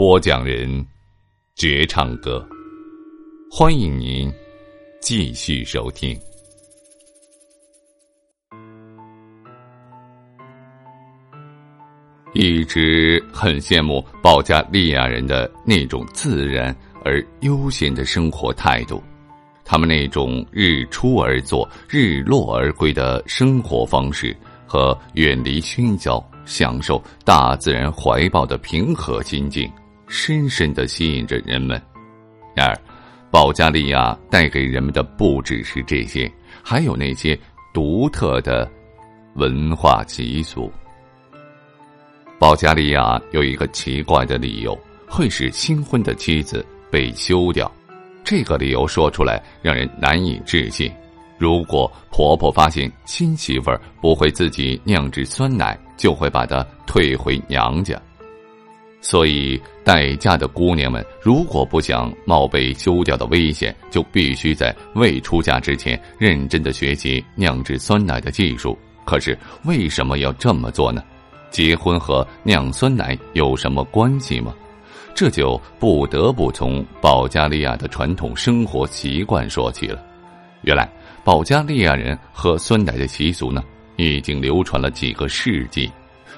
播讲人：绝唱歌，欢迎您继续收听。一直很羡慕保加利亚人的那种自然而悠闲的生活态度，他们那种日出而作、日落而归的生活方式和远离喧嚣、享受大自然怀抱的平和心境，深深的吸引着人们。然而，保加利亚带给人们的不只是这些，还有那些独特的文化习俗。保加利亚有一个奇怪的理由，会使新婚的妻子被休掉。这个理由说出来让人难以置信。如果婆婆发现新媳妇不会自己酿制酸奶，就会把她退回娘家。所以，待嫁的姑娘们如果不想冒被休掉的危险，就必须在未出嫁之前认真的学习酿制酸奶的技术。可是，为什么要这么做呢？结婚和酿酸奶有什么关系吗？这就不得不从保加利亚的传统生活习惯说起了。原来，保加利亚人喝酸奶的习俗呢，已经流传了几个世纪。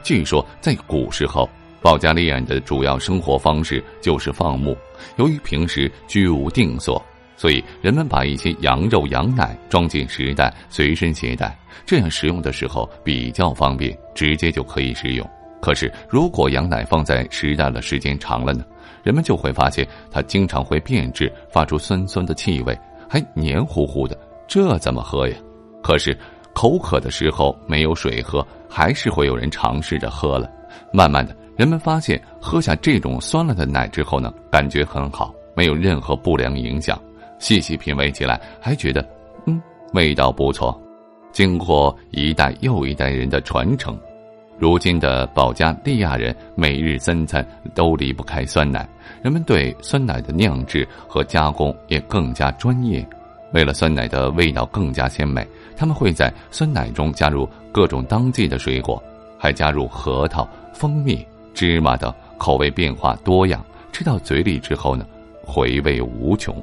据说，在古时候，保加利亚人的主要生活方式就是放牧。由于平时居无定所。所以，人们把一些羊肉、羊奶装进食袋，随身携带，这样食用的时候比较方便，直接就可以食用。可是，如果羊奶放在食袋的时间长了呢？人们就会发现它经常会变质，发出酸酸的气味，还黏糊糊的，这怎么喝呀？可是，口渴的时候没有水喝，还是会有人尝试着喝了。慢慢的，人们发现喝下这种酸了的奶之后呢，感觉很好，没有任何不良影响。细细品味起来，还觉得，嗯，味道不错。经过一代又一代人的传承，如今的保加利亚人每日三餐都离不开酸奶。人们对酸奶的酿制和加工也更加专业。为了酸奶的味道更加鲜美，他们会在酸奶中加入各种当季的水果，还加入核桃、蜂蜜、芝麻等，口味变化多样。吃到嘴里之后呢，回味无穷。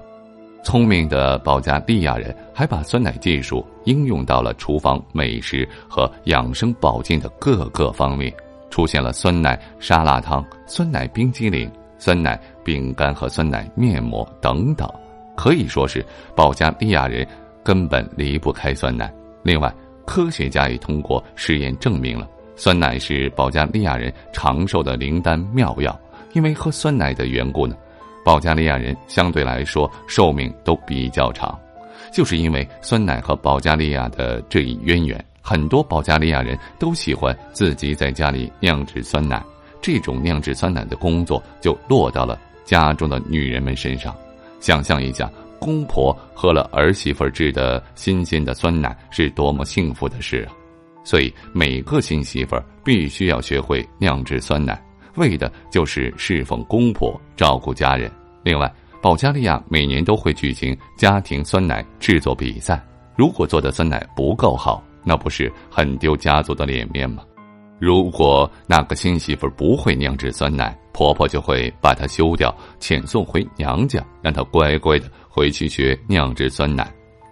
聪明的保加利亚人还把酸奶技术应用到了厨房美食和养生保健的各个方面，出现了酸奶沙拉汤、酸奶冰激凌、酸奶饼干和酸奶面膜等等，可以说是保加利亚人根本离不开酸奶。另外，科学家也通过实验证明了，酸奶是保加利亚人长寿的灵丹妙药，因为喝酸奶的缘故呢。保加利亚人相对来说寿命都比较长，就是因为酸奶和保加利亚的这一渊源，很多保加利亚人都喜欢自己在家里酿制酸奶。这种酿制酸奶的工作就落到了家中的女人们身上。想象一下，公婆喝了儿媳妇制的新鲜的酸奶是多么幸福的事啊！所以每个新媳妇必须要学会酿制酸奶。为的就是侍奉公婆、照顾家人。另外，保加利亚每年都会举行家庭酸奶制作比赛。如果做的酸奶不够好，那不是很丢家族的脸面吗？如果那个新媳妇不会酿制酸奶，婆婆就会把她休掉，遣送回娘家，让她乖乖的回去学酿制酸奶。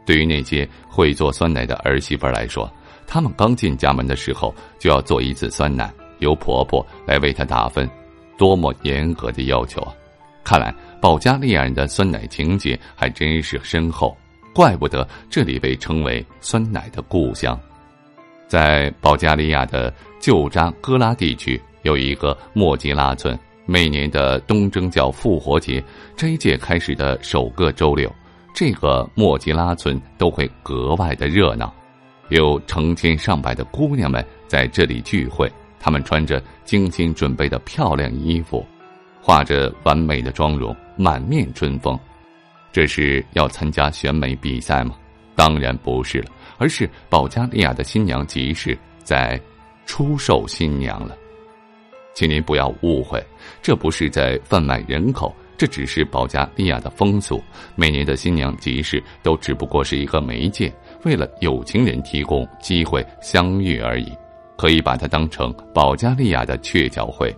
对于那些会做酸奶的儿媳妇来说，她们刚进家门的时候就要做一次酸奶。由婆婆来为她打分，多么严格的要求啊！看来保加利亚人的酸奶情节还真是深厚，怪不得这里被称为酸奶的故乡。在保加利亚的旧扎戈拉地区有一个莫吉拉村，每年的东正教复活节这一届开始的首个周六，这个莫吉拉村都会格外的热闹，有成千上百的姑娘们在这里聚会，她们穿着精心准备的漂亮衣服。画着完美的妆容，满面春风，这是要参加选美比赛吗？当然不是了，而是保加利亚的新娘集市在出售新娘了。请您不要误会，这不是在贩卖人口，这只是保加利亚的风俗。每年的新娘集市都只不过是一个媒介，为了有情人提供机会相遇而已，可以把它当成保加利亚的鹊桥会。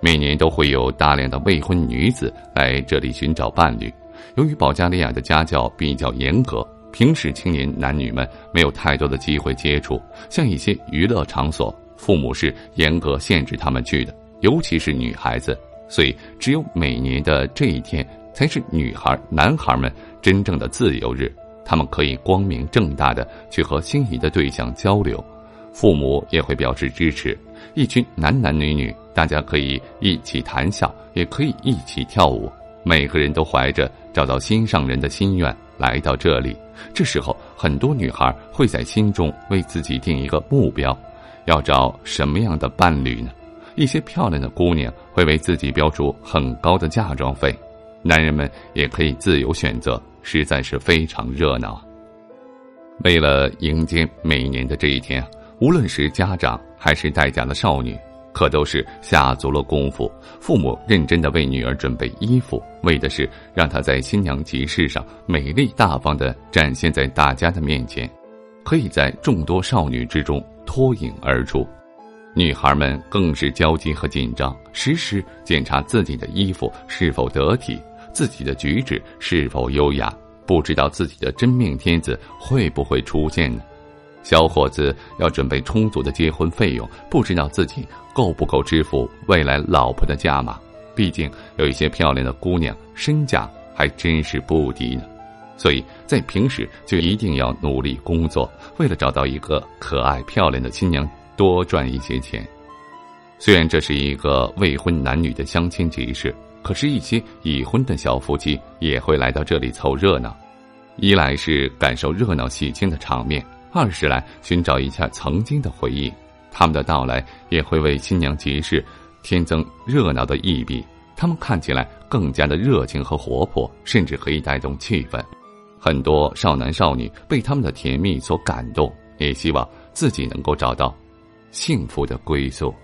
每年都会有大量的未婚女子来这里寻找伴侣。由于保加利亚的家教比较严格，平时青年男女们没有太多的机会接触。像一些娱乐场所，父母是严格限制他们去的，尤其是女孩子。所以，只有每年的这一天才是女孩、男孩们真正的自由日，他们可以光明正大的去和心仪的对象交流，父母也会表示支持。一群男男女女，大家可以一起谈笑，也可以一起跳舞。每个人都怀着找到心上人的心愿来到这里。这时候，很多女孩会在心中为自己定一个目标：要找什么样的伴侣呢？一些漂亮的姑娘会为自己标出很高的嫁妆费，男人们也可以自由选择，实在是非常热闹。为了迎接每年的这一天。无论是家长还是待嫁的少女，可都是下足了功夫。父母认真的为女儿准备衣服，为的是让她在新娘集市上美丽大方的展现在大家的面前，可以在众多少女之中脱颖而出。女孩们更是焦急和紧张，时时检查自己的衣服是否得体，自己的举止是否优雅，不知道自己的真命天子会不会出现呢？小伙子要准备充足的结婚费用，不知道自己够不够支付未来老婆的价码。毕竟有一些漂亮的姑娘身价还真是不低呢，所以在平时就一定要努力工作，为了找到一个可爱漂亮的新娘，多赚一些钱。虽然这是一个未婚男女的相亲集市，可是，一些已婚的小夫妻也会来到这里凑热闹，一来是感受热闹喜庆的场面。二是来寻找一下曾经的回忆，他们的到来也会为新娘集市添增热闹的意笔。他们看起来更加的热情和活泼，甚至可以带动气氛。很多少男少女被他们的甜蜜所感动，也希望自己能够找到幸福的归宿。